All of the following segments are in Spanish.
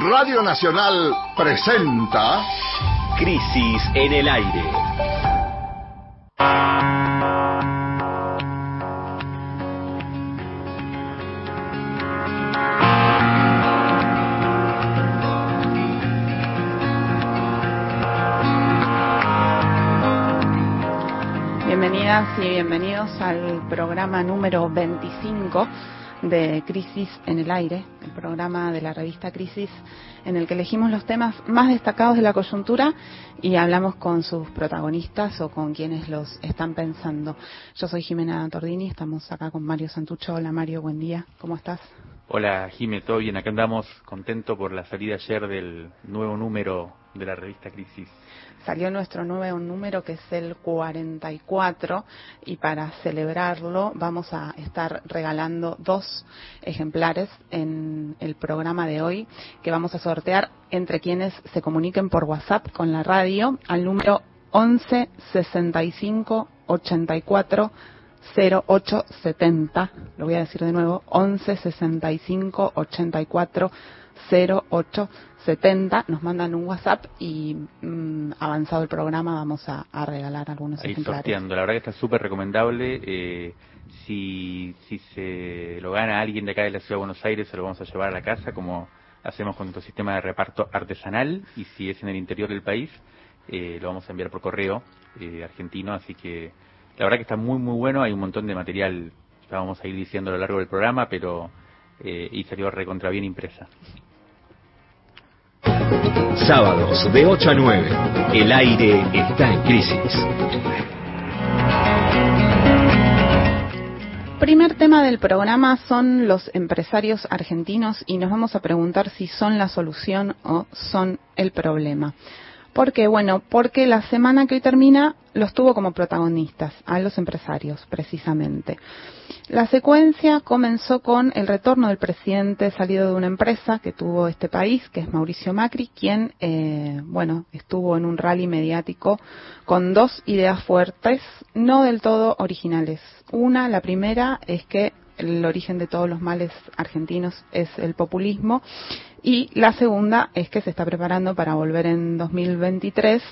Radio Nacional presenta Crisis en el aire. Bienvenidas y bienvenidos al programa número 25 de Crisis en el Aire, programa de la revista Crisis en el que elegimos los temas más destacados de la coyuntura y hablamos con sus protagonistas o con quienes los están pensando. Yo soy Jimena Tordini, estamos acá con Mario Santucho. Hola Mario, buen día, ¿cómo estás? Hola Jimé, todo bien, acá andamos contentos por la salida ayer del nuevo número de la revista Crisis salió nuestro nuevo número que es el 44 y para celebrarlo vamos a estar regalando dos ejemplares en el programa de hoy que vamos a sortear entre quienes se comuniquen por WhatsApp con la radio al número 11 65 84 0870. Lo voy a decir de nuevo, 11 65 84 0870. Nos mandan un WhatsApp y mm, avanzado el programa vamos a, regalar algunos Ahí ejemplares. sorteando. La verdad que está súper recomendable. Eh, si, si se lo gana alguien de acá de la Ciudad de Buenos Aires, se lo vamos a llevar a la casa, como hacemos con nuestro sistema de reparto artesanal. Y si es en el interior del país, eh, lo vamos a enviar por correo eh, argentino. Así que la verdad que está muy, muy bueno. Hay un montón de material, ya vamos a ir diciendo a lo largo del programa, pero eh, y salió recontra bien impresa. Sábados de 8 a 9. El aire está en crisis. Primer tema del programa son los empresarios argentinos y nos vamos a preguntar si son la solución o son el problema. ¿Por qué? Bueno, porque la semana que hoy termina los tuvo como protagonistas, a los empresarios, precisamente. La secuencia comenzó con el retorno del presidente salido de una empresa que tuvo este país, que es Mauricio Macri, quien, eh, bueno, estuvo en un rally mediático con dos ideas fuertes, no del todo originales. Una, la primera, es que el origen de todos los males argentinos es el populismo y la segunda es que se está preparando para volver en 2023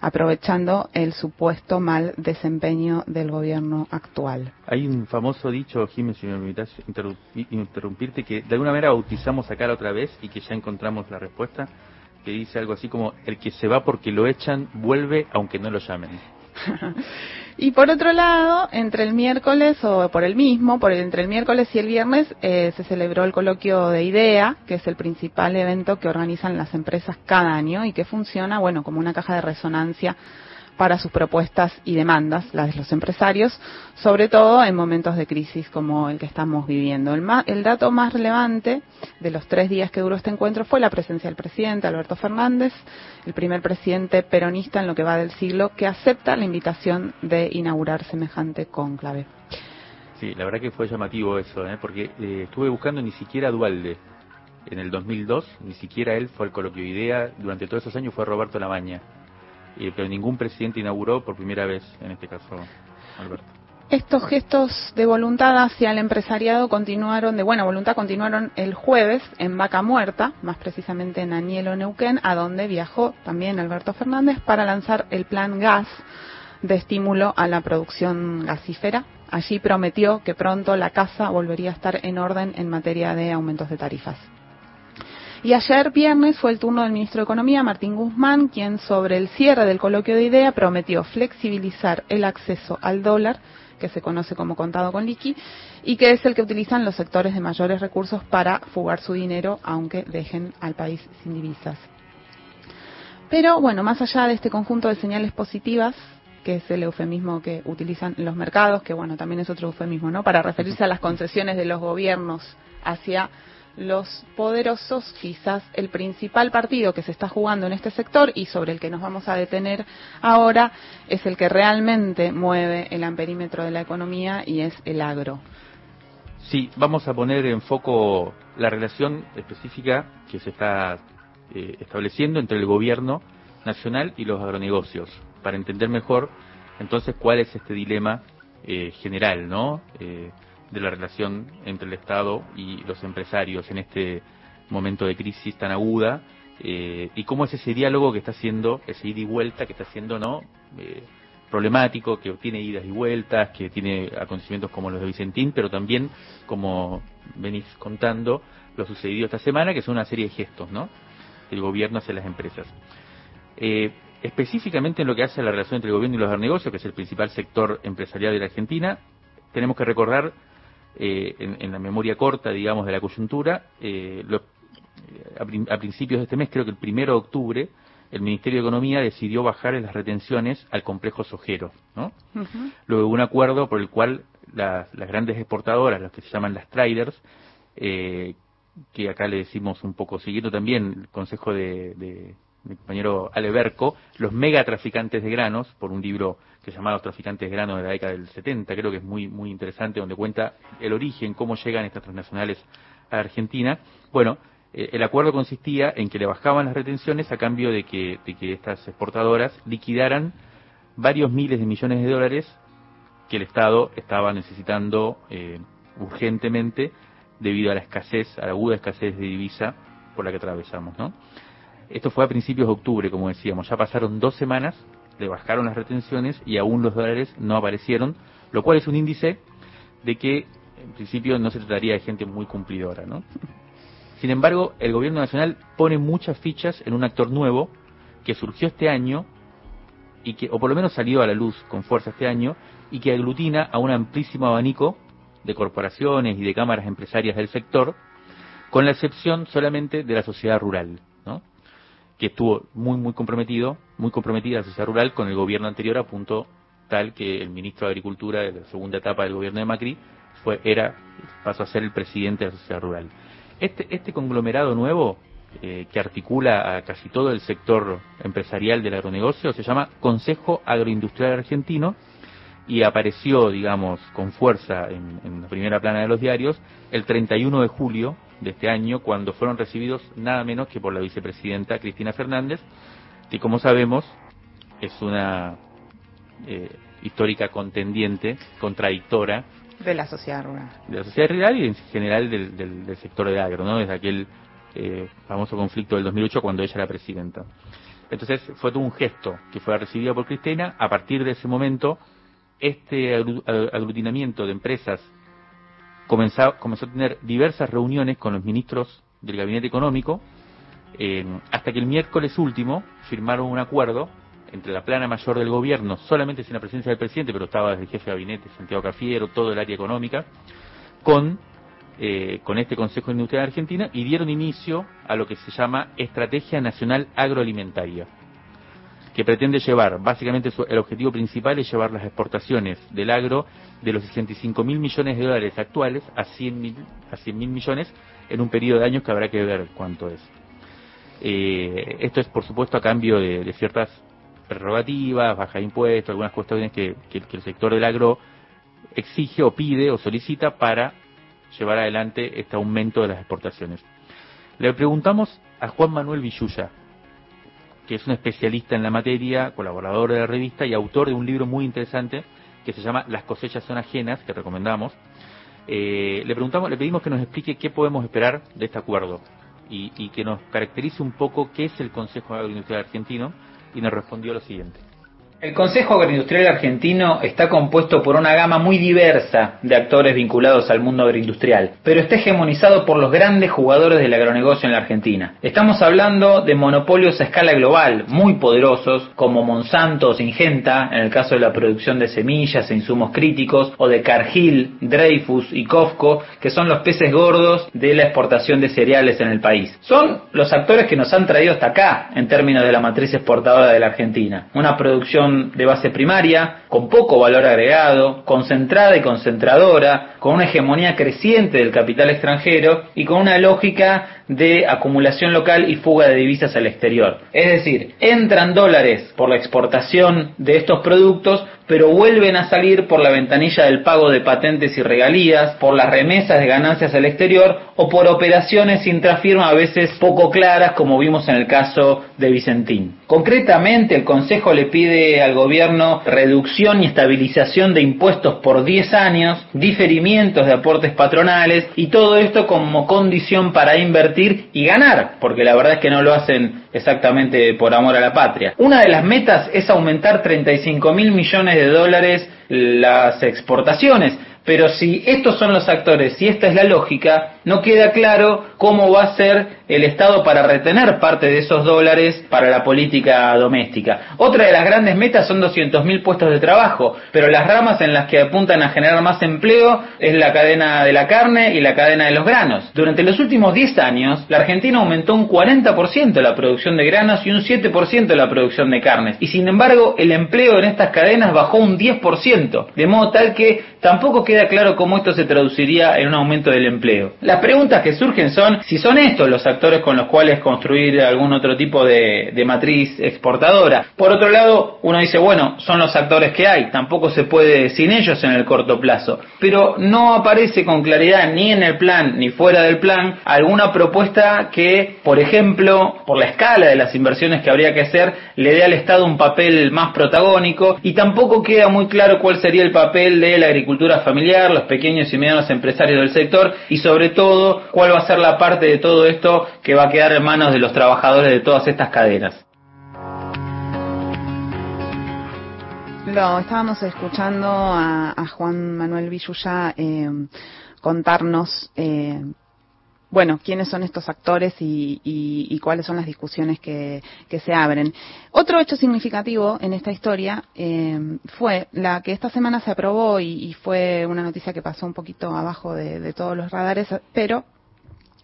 aprovechando el supuesto mal desempeño del gobierno actual. Hay un famoso dicho, Jiménez, si me permitas interrumpirte, que de alguna manera bautizamos acá la otra vez y que ya encontramos la respuesta, que dice algo así como, el que se va porque lo echan, vuelve aunque no lo llamen. y por otro lado, entre el miércoles o por el mismo, por entre el miércoles y el viernes, eh, se celebró el coloquio de IDEA, que es el principal evento que organizan las empresas cada año y que funciona, bueno, como una caja de resonancia para sus propuestas y demandas, las de los empresarios, sobre todo en momentos de crisis como el que estamos viviendo. El, el, dato más relevante de los tres días que duró este encuentro fue la presencia del presidente Alberto Fernández, el primer presidente peronista en lo que va del siglo que acepta la invitación de inaugurar semejante cónclave. Sí, la verdad que fue llamativo eso, ¿eh? porque eh, estuve buscando ni siquiera Dualde. En el 2002, ni siquiera él fue al coloquio IDEA. Durante todos esos años fue Roberto Lamaña pero ningún presidente inauguró por primera vez, en este caso, Alberto. Estos gestos de voluntad hacia el empresariado continuaron, de buena voluntad, continuaron el jueves en Vaca Muerta, más precisamente en Anielo, Neuquén, a donde viajó también Alberto Fernández para lanzar el plan gas de estímulo a la producción gasífera. Allí prometió que pronto la casa volvería a estar en orden en materia de aumentos de tarifas. Y ayer viernes fue el turno del ministro de Economía, Martín Guzmán, quien sobre el cierre del coloquio de idea prometió flexibilizar el acceso al dólar, que se conoce como contado con liqui, y que es el que utilizan los sectores de mayores recursos para fugar su dinero, aunque dejen al país sin divisas. Pero bueno, más allá de este conjunto de señales positivas, que es el eufemismo que utilizan los mercados, que bueno, también es otro eufemismo, ¿no? Para referirse a las concesiones de los gobiernos hacia los poderosos, quizás el principal partido que se está jugando en este sector y sobre el que nos vamos a detener ahora es el que realmente mueve el amperímetro de la economía y es el agro. Sí, vamos a poner en foco la relación específica que se está eh, estableciendo entre el gobierno nacional y los agronegocios, para entender mejor entonces cuál es este dilema eh, general, ¿no? Eh, de la relación entre el Estado y los empresarios en este momento de crisis tan aguda eh, y cómo es ese diálogo que está haciendo, ese ida y vuelta que está haciendo, ¿no? Eh, problemático, que tiene idas y vueltas, que tiene acontecimientos como los de Vicentín, pero también, como venís contando, lo sucedido esta semana, que son una serie de gestos, ¿no? El gobierno hacia las empresas. Eh, específicamente en lo que hace a la relación entre el gobierno y los negocios, que es el principal sector empresarial de la Argentina, tenemos que recordar eh, en, la memoria corta, digamos, de la coyuntura, eh, a, principios de este mes, creo que el primero de octubre, el Ministerio de Economía decidió bajar las retenciones al complejo sojero, ¿no? Luego un acuerdo por el cual las grandes exportadoras, las que se llaman las traders, eh, que acá le decimos un poco, siguiendo también el consejo de, mi compañero Aleberco, los megatraficantes de granos, por un libro que se llama Los traficantes de granos de la década del 70, creo que es muy, muy interesante, donde cuenta el origen, cómo llegan estas transnacionales a Argentina. Bueno, eh, el acuerdo consistía en que le bajaban las retenciones a cambio de que, de que estas exportadoras liquidaran varios miles de millones de dólares que el Estado estaba necesitando eh, urgentemente debido a la escasez, a la aguda escasez de divisa por la que atravesamos, ¿no? Esto fue a principios de octubre, como decíamos. Ya pasaron dos semanas, le bajaron las retenciones y aún los dólares no aparecieron, lo cual es un índice de que en principio no se trataría de gente muy cumplidora, ¿no? Sin embargo, el gobierno nacional pone muchas fichas en un actor nuevo que surgió este año y que, o por lo menos salió a la luz con fuerza este año, y que aglutina a un amplísimo abanico de corporaciones y de cámaras empresarias del sector, con la excepción solamente de la sociedad rural que estuvo muy, muy comprometido, muy comprometida la sociedad rural con el gobierno anterior a punto tal que el ministro de Agricultura de la segunda etapa del gobierno de Macri fue, era, pasó a ser el presidente de la sociedad rural. Este, este conglomerado nuevo, eh, que articula a casi todo el sector empresarial del agronegocio, se llama Consejo Agroindustrial Argentino y apareció, digamos, con fuerza en, en la primera plana de los diarios el 31 de julio de este año, cuando fueron recibidos nada menos que por la vicepresidenta Cristina Fernández, que como sabemos es una eh, histórica contendiente, contradictora. De la sociedad rural. De la sociedad rural y en general del, del, sector de agro, ¿no? Desde aquel eh, famoso conflicto del 2008 cuando ella era presidenta. Entonces fue todo un gesto que fue recibido por Cristina. A partir de ese momento, este aglutinamiento de empresas comenzó, a tener diversas reuniones con los ministros del gabinete económico, eh, hasta que el miércoles último firmaron un acuerdo entre la plana mayor del gobierno, solamente sin la presencia del presidente, pero estaba el jefe de gabinete, Santiago Cafiero, todo el área económica, con, eh, con este Consejo de Industria de Argentina y dieron inicio a lo que se llama Estrategia Nacional Agroalimentaria que pretende llevar, básicamente el objetivo principal es llevar las exportaciones del agro de los 65 mil millones de dólares actuales a 100 mil a 100 mil millones en un periodo de años que habrá que ver cuánto es. Eh, esto es, por supuesto, a cambio de, ciertas prerrogativas, baja de impuestos, algunas cuestiones que, que el sector del agro exige o pide o solicita para llevar adelante este aumento de las exportaciones. Le preguntamos a Juan Manuel Villuya, que es un especialista en la materia, colaborador de la revista y autor de un libro muy interesante que se llama Las cosechas son ajenas, que recomendamos. Eh, le preguntamos, le pedimos que nos explique qué podemos esperar de este acuerdo y, y que nos caracterice un poco qué es el Consejo Agroindustrial Argentino y nos respondió lo siguiente. El Consejo Agroindustrial Argentino está compuesto por una gama muy diversa de actores vinculados al mundo agroindustrial, pero está hegemonizado por los grandes jugadores del agronegocio en la Argentina. Estamos hablando de monopolios a escala global, muy poderosos, como Monsanto o Singenta, en el caso de la producción de semillas e insumos críticos, o de Cargill, Dreyfus y Cofco, que son los peces gordos de la exportación de cereales en el país. Son los actores que nos han traído hasta acá, en términos de la matriz exportadora de la Argentina. Una producción de base primaria, con poco valor agregado, concentrada y concentradora, con una hegemonía creciente del capital extranjero y con una lógica de acumulación local y fuga de divisas al exterior. Es decir, entran dólares por la exportación de estos productos, pero vuelven a salir por la ventanilla del pago de patentes y regalías, por las remesas de ganancias al exterior o por operaciones intrafirma a veces poco claras como vimos en el caso de Vicentín. Concretamente, el Consejo le pide al gobierno reducción y estabilización de impuestos por 10 años, diferimientos de aportes patronales y todo esto como condición para invertir y ganar, porque la verdad es que no lo hacen exactamente por amor a la patria. Una de las metas es aumentar 35 mil millones de dólares las exportaciones. Pero si estos son los actores, si esta es la lógica, no queda claro cómo va a ser el Estado para retener parte de esos dólares para la política doméstica. Otra de las grandes metas son 200.000 puestos de trabajo, pero las ramas en las que apuntan a generar más empleo es la cadena de la carne y la cadena de los granos. Durante los últimos 10 años, la Argentina aumentó un 40% la producción de granos y un 7% la producción de carnes. Y sin embargo, el empleo en estas cadenas bajó un 10%, de modo tal que tampoco queda claro cómo esto se traduciría en un aumento del empleo. Las preguntas que surgen son si son estos los actores con los cuales construir algún otro tipo de, matriz exportadora. Por otro lado, uno dice, bueno, son los actores que hay, tampoco se puede sin ellos en el corto plazo. Pero no aparece con claridad ni en el plan ni fuera del plan alguna propuesta que, por ejemplo, por la escala de las inversiones que habría que hacer, le dé al Estado un papel más protagónico y tampoco queda muy claro cuál sería el papel de la agricultura familiar, los pequeños y medianos empresarios del sector y sobre todo cuál va a ser la parte de todo esto que va a quedar en manos de los trabajadores de todas estas cadenas. Lo estábamos escuchando a, a Juan Manuel Villuya eh, contarnos, eh, bueno, quiénes son estos actores y, y, y cuáles son las discusiones que, que, se abren. Otro hecho significativo en esta historia eh, fue la que esta semana se aprobó y, fue una noticia que pasó un poquito abajo de, de todos los radares, pero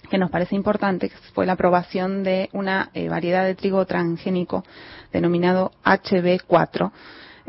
que nos parece importante fue la aprobación de una eh, variedad de trigo transgénico denominado HB4,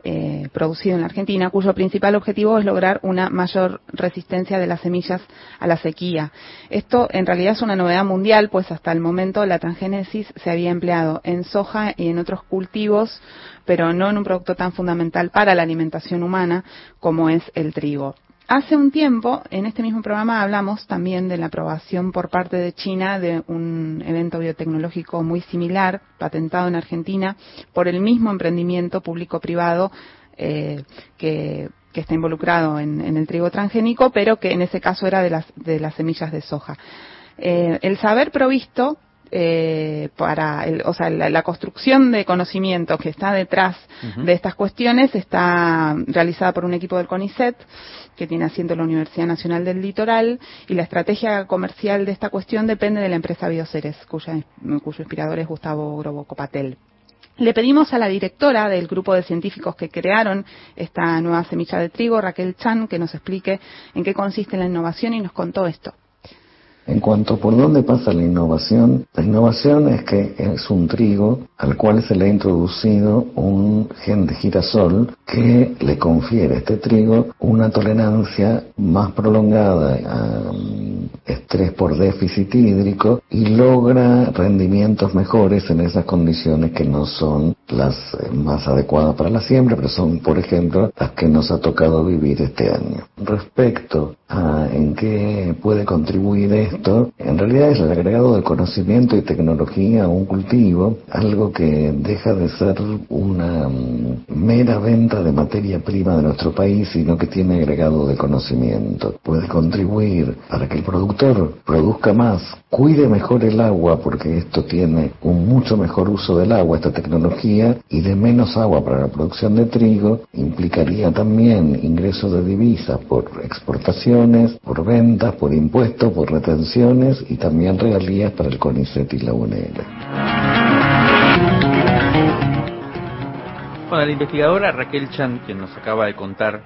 eh, producido en la Argentina, cuyo principal objetivo es lograr una mayor resistencia de las semillas a la sequía. Esto en realidad es una novedad mundial, pues hasta el momento la transgénesis se había empleado en soja y en otros cultivos, pero no en un producto tan fundamental para la alimentación humana como es el trigo. Hace un tiempo, en este mismo programa, hablamos también de la aprobación por parte de China de un evento biotecnológico muy similar, patentado en Argentina, por el mismo emprendimiento público-privado eh, que, está involucrado en, en, el trigo transgénico, pero que en ese caso era de las, de las semillas de soja. Eh, el saber provisto eh, para el, o sea, la, la, construcción de conocimiento que está detrás uh -huh. de estas cuestiones está realizada por un equipo del CONICET que tiene asiento la Universidad Nacional del Litoral y la estrategia comercial de esta cuestión depende de la empresa Bioceres, cuya, cuyo inspirador es Gustavo Grobo Copatel. Le pedimos a la directora del grupo de científicos que crearon esta nueva semilla de trigo, Raquel Chan, que nos explique en qué consiste la innovación y nos contó esto. En cuanto por dónde pasa la innovación, la innovación es que es un trigo al cual se le ha introducido un gen de girasol que le confiere a este trigo una tolerancia más prolongada a estrés por déficit hídrico y logra rendimientos mejores en esas condiciones que no son las más adecuadas para la siembra, pero son, por ejemplo, las que nos ha tocado vivir este año. Respecto a en qué puede contribuir esto, en realidad es el agregado de conocimiento y tecnología a un cultivo, algo que deja de ser una mera venta de materia prima de nuestro país, sino que tiene agregado de conocimiento. Puede contribuir para que el productor produzca más, cuide mejor el agua, porque esto tiene un mucho mejor uso del agua, esta tecnología, y de menos agua para la producción de trigo, implicaría también ingresos de divisas por exportación por ventas, por impuestos, por retenciones y también regalías para el CONICET y la UNL. Bueno, la investigadora Raquel Chan, quien nos acaba de contar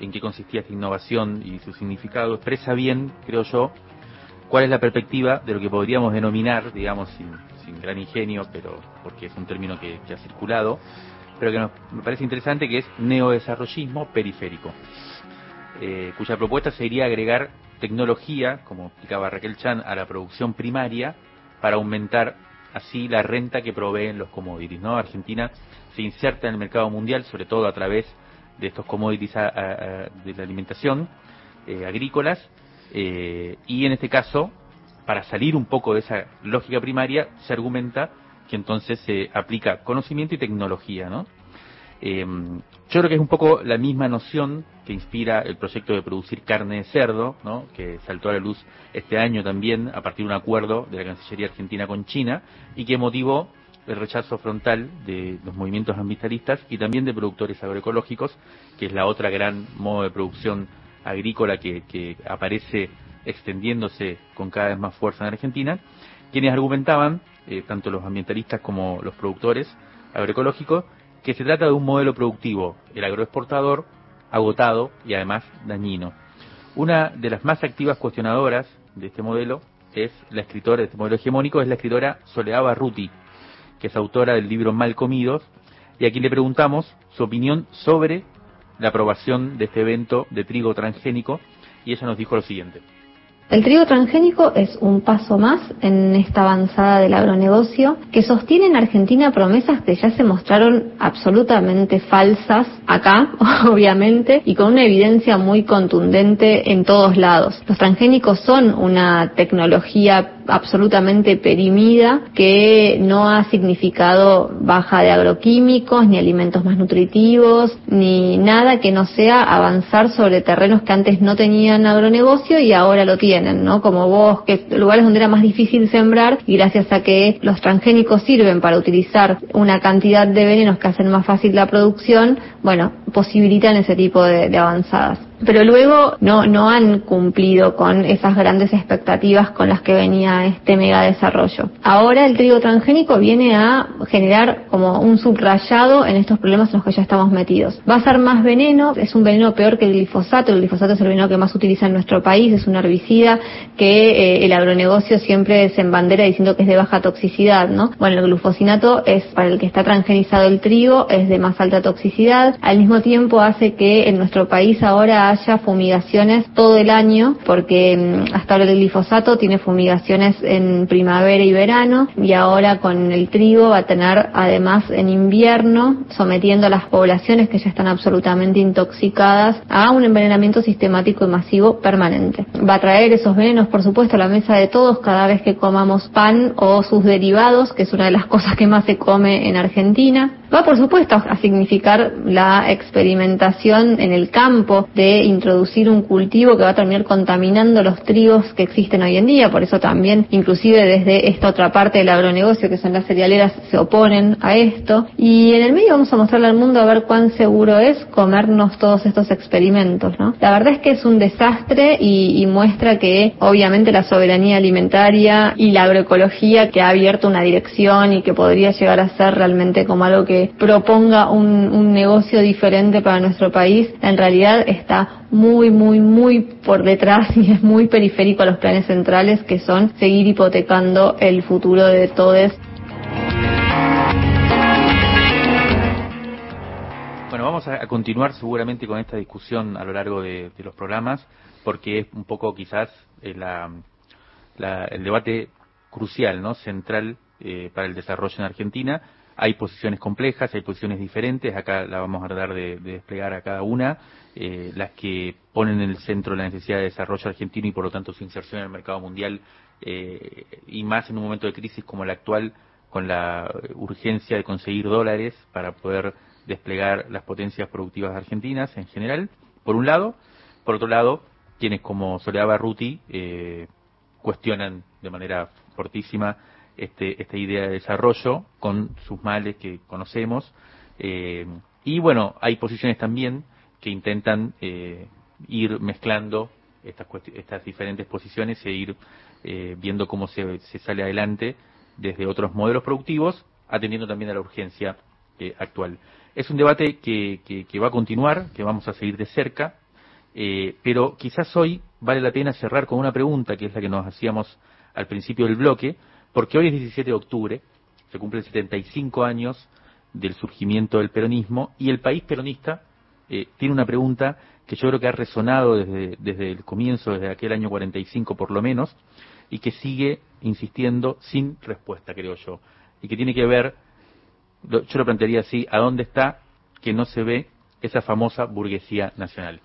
en qué consistía esta innovación y su significado, expresa bien, creo yo, cuál es la perspectiva de lo que podríamos denominar, digamos, sin, sin gran ingenio, pero porque es un término que, ha circulado, pero que nos, me parece interesante, que es neodesarrollismo periférico eh, cuya propuesta sería agregar tecnología, como explicaba Raquel Chan, a la producción primaria para aumentar así la renta que proveen los commodities. ¿no? Argentina se inserta en el mercado mundial, sobre todo a través de estos commodities de la alimentación eh, agrícolas, eh, y en este caso, para salir un poco de esa lógica primaria, se argumenta que entonces se aplica conocimiento y tecnología, ¿no? Eh, yo creo que es un poco la misma noción que inspira el proyecto de producir carne de cerdo, ¿no? que saltó a la luz este año también a partir de un acuerdo de la Cancillería Argentina con China y que motivó el rechazo frontal de los movimientos ambientalistas y también de productores agroecológicos, que es la otra gran modo de producción agrícola que, que aparece extendiéndose con cada vez más fuerza en Argentina, quienes argumentaban, eh, tanto los ambientalistas como los productores agroecológicos, que se trata de un modelo productivo, el agroexportador, agotado y además dañino. Una de las más activas cuestionadoras de este modelo es la escritora de este modelo hegemónico, es la escritora Soledad Barruti, que es autora del libro Mal Comidos, y a quien le preguntamos su opinión sobre la aprobación de este evento de trigo transgénico, y ella nos dijo lo siguiente. El trigo transgénico es un paso más en esta avanzada del agronegocio que sostiene en Argentina promesas que ya se mostraron absolutamente falsas acá, obviamente, y con una evidencia muy contundente en todos lados. Los transgénicos son una tecnología absolutamente perimida que no ha significado baja de agroquímicos, ni alimentos más nutritivos, ni nada que no sea avanzar sobre terrenos que antes no tenían agronegocio y ahora lo tienen, ¿no? Como bosques, lugares donde era más difícil sembrar y gracias a que los transgénicos sirven para utilizar una cantidad de venenos que hacen más fácil la producción, bueno, posibilitan ese tipo de, avanzadas pero luego no, no han cumplido con esas grandes expectativas con las que venía este mega desarrollo. Ahora el trigo transgénico viene a generar como un subrayado en estos problemas en los que ya estamos metidos. Va a ser más veneno, es un veneno peor que el glifosato, el glifosato es el veneno que más utiliza en nuestro país, es un herbicida que eh, el agronegocio siempre se embandera diciendo que es de baja toxicidad, ¿no? Bueno, el glufosinato es para el que está transgenizado el trigo, es de más alta toxicidad, al mismo tiempo hace que en nuestro país ahora haya fumigaciones todo el año, porque mm, hasta ahora el glifosato tiene fumigaciones en primavera y verano, y ahora con el trigo va a tener además en invierno, sometiendo a las poblaciones que ya están absolutamente intoxicadas a un envenenamiento sistemático y masivo permanente. Va a traer esos venenos, por supuesto, a la mesa de todos cada vez que comamos pan o sus derivados, que es una de las cosas que más se come en Argentina. Va, por supuesto, a significar la experimentación en el campo de introducir un cultivo que va a terminar contaminando los trigos que existen hoy en día. Por eso también, inclusive desde esta otra parte del agronegocio, que son las cerealeras, se oponen a esto. Y en el medio vamos a mostrarle al mundo a ver cuán seguro es comernos todos estos experimentos, ¿no? La verdad es que es un desastre y, muestra que obviamente la soberanía alimentaria y la agroecología que ha abierto una dirección y que podría llegar a ser realmente como algo que proponga un negocio diferente para nuestro país, en realidad está muy, muy, muy por detrás y es muy periférico a los planes centrales que son seguir hipotecando el futuro de todos. Bueno, vamos a, continuar seguramente con esta discusión a lo largo de, los programas, porque es un poco quizás eh, el debate crucial, ¿no? central eh, para el desarrollo en Argentina. Hay posiciones complejas, hay posiciones diferentes, acá la vamos a tratar de, de desplegar a cada una, eh, las que ponen en el centro la necesidad de desarrollo argentino y por lo tanto su inserción en el mercado mundial eh, y más en un momento de crisis como el actual, con la urgencia de conseguir dólares para poder desplegar las potencias productivas argentinas en general, por un lado. Por otro lado, quienes como Soledad Barruti eh, cuestionan de manera fortísima este, esta idea de desarrollo con sus males que conocemos. Eh, y bueno, hay posiciones también que intentan eh, ir mezclando estas, estas diferentes posiciones e ir eh, viendo cómo se, sale adelante desde otros modelos productivos, atendiendo también a la urgencia eh, actual. Es un debate que, que, que, va a continuar, que vamos a seguir de cerca, eh, pero quizás hoy vale la pena cerrar con una pregunta, que es la que nos hacíamos al principio del bloque, porque hoy es 17 de octubre, se cumplen 75 años del surgimiento del peronismo, y el país peronista eh, tiene una pregunta que yo creo que ha resonado desde, desde el comienzo, desde aquel año 45 por lo menos, y que sigue insistiendo sin respuesta, creo yo, y que tiene que ver, yo lo plantearía así, ¿a dónde está que no se ve esa famosa burguesía nacional?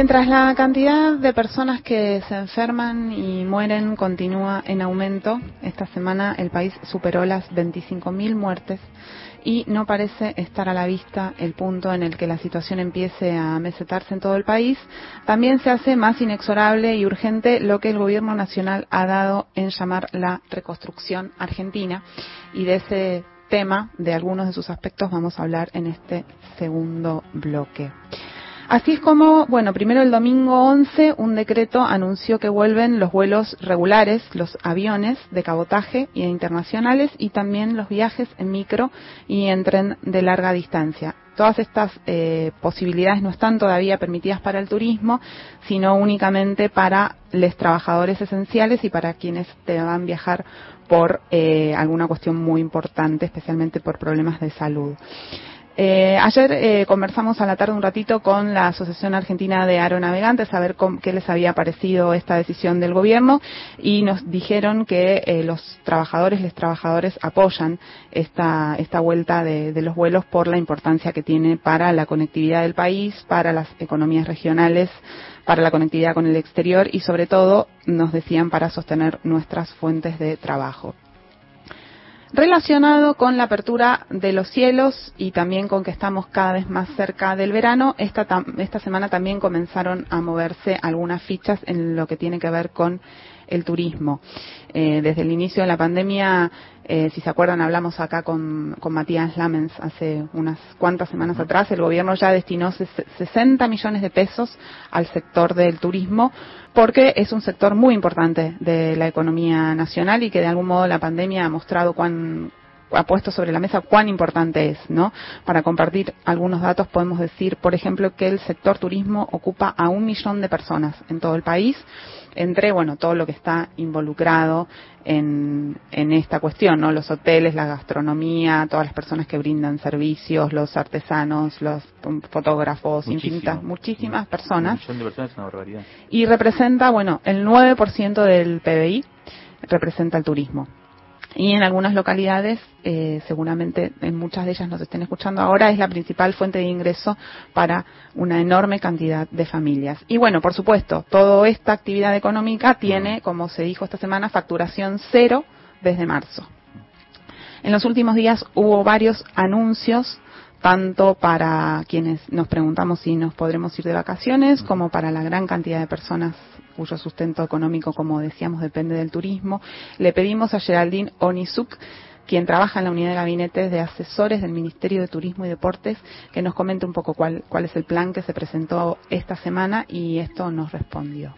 Mientras la cantidad de personas que se enferman y mueren continúa en aumento, esta semana el país superó las 25.000 muertes y no parece estar a la vista el punto en el que la situación empiece a mesetarse en todo el país. También se hace más inexorable y urgente lo que el gobierno nacional ha dado en llamar la reconstrucción argentina y de ese tema, de algunos de sus aspectos, vamos a hablar en este segundo bloque. Así es como, bueno, primero el domingo 11 un decreto anunció que vuelven los vuelos regulares, los aviones de cabotaje y internacionales y también los viajes en micro y en tren de larga distancia. Todas estas eh, posibilidades no están todavía permitidas para el turismo, sino únicamente para los trabajadores esenciales y para quienes te van a viajar por eh, alguna cuestión muy importante, especialmente por problemas de salud. Eh, ayer eh, conversamos a la tarde un ratito con la Asociación Argentina de Aeronavegantes a ver qué les había parecido esta decisión del gobierno y nos dijeron que eh, los trabajadores, los trabajadores apoyan esta, vuelta de, de los vuelos por la importancia que tiene para la conectividad del país, para las economías regionales, para la conectividad con el exterior y sobre todo nos decían para sostener nuestras fuentes de trabajo. Relacionado con la apertura de los cielos y también con que estamos cada vez más cerca del verano, esta, esta semana también comenzaron a moverse algunas fichas en lo que tiene que ver con el turismo. Eh, desde el inicio de la pandemia, eh, si se acuerdan, hablamos acá con, con Matías Lamens hace unas cuantas semanas atrás. El gobierno ya destinó 60 millones de pesos al sector del turismo porque es un sector muy importante de la economía nacional y que de algún modo la pandemia ha mostrado cuán, ha puesto sobre la mesa cuán importante es, ¿no? Para compartir algunos datos podemos decir, por ejemplo, que el sector turismo ocupa a un millón de personas en todo el país, entre, bueno, todo lo que está involucrado en, en esta cuestión, ¿no? Los hoteles, la gastronomía, todas las personas que brindan servicios, los artesanos, los fotógrafos, infinitas, muchísimas personas. Un de personas es una barbaridad. Y representa, bueno, el 9% del PBI representa el turismo y en algunas localidades, eh, seguramente en muchas de ellas nos estén escuchando ahora, es la principal fuente de ingreso para una enorme cantidad de familias. Y bueno, por supuesto, toda esta actividad económica tiene, como se dijo esta semana, facturación cero desde marzo. En los últimos días hubo varios anuncios tanto para quienes nos preguntamos si nos podremos ir de vacaciones, como para la gran cantidad de personas cuyo sustento económico, como decíamos, depende del turismo. Le pedimos a Geraldine Onisuk, quien trabaja en la unidad de gabinetes de asesores del Ministerio de Turismo y Deportes, que nos comente un poco cuál, cuál es el plan que se presentó esta semana y esto nos respondió.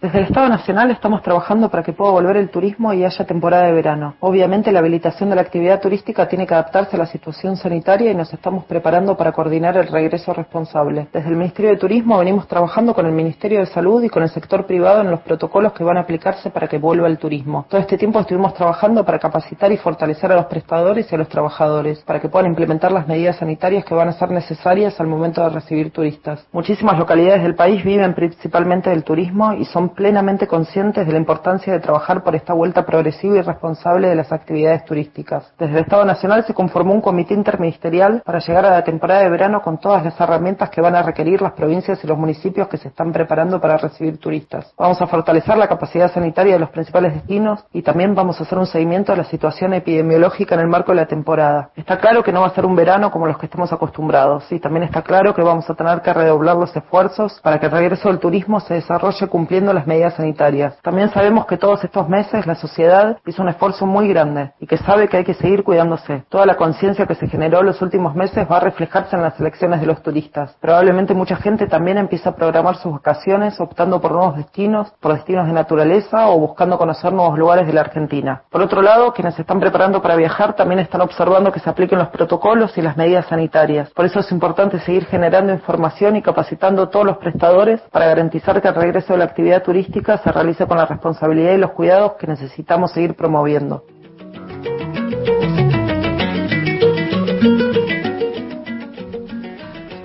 Desde el Estado Nacional estamos trabajando para que pueda volver el turismo y haya temporada de verano. Obviamente la habilitación de la actividad turística tiene que adaptarse a la situación sanitaria y nos estamos preparando para coordinar el regreso responsable. Desde el Ministerio de Turismo venimos trabajando con el Ministerio de Salud y con el sector privado en los protocolos que van a aplicarse para que vuelva el turismo. Todo este tiempo estuvimos trabajando para capacitar y fortalecer a los prestadores y a los trabajadores, para que puedan implementar las medidas sanitarias que van a ser necesarias al momento de recibir turistas. Muchísimas localidades del país viven principalmente del turismo y son plenamente conscientes de la importancia de trabajar por esta vuelta progresiva y responsable de las actividades turísticas. Desde el Estado Nacional se conformó un comité interministerial para llegar a la temporada de verano con todas las herramientas que van a requerir las provincias y los municipios que se están preparando para recibir turistas. Vamos a fortalecer la capacidad sanitaria de los principales destinos y también vamos a hacer un seguimiento de la situación epidemiológica en el marco de la temporada. Está claro que no va a ser un verano como los que estamos acostumbrados y también está claro que vamos a tener que redoblar los esfuerzos para que el regreso del turismo se desarrolle cumpliendo las medidas sanitarias. También sabemos que todos estos meses la sociedad hizo un esfuerzo muy grande y que sabe que hay que seguir cuidándose. Toda la conciencia que se generó en los últimos meses va a reflejarse en las elecciones de los turistas. Probablemente mucha gente también empieza a programar sus vacaciones optando por nuevos destinos, por destinos de naturaleza o buscando conocer nuevos lugares de la Argentina. Por otro lado, quienes se están preparando para viajar también están observando que se apliquen los protocolos y las medidas sanitarias. Por eso es importante seguir generando información y capacitando a todos los prestadores para garantizar que el regreso de la actividad turística se realice con la responsabilidad y los cuidados que necesitamos seguir promoviendo.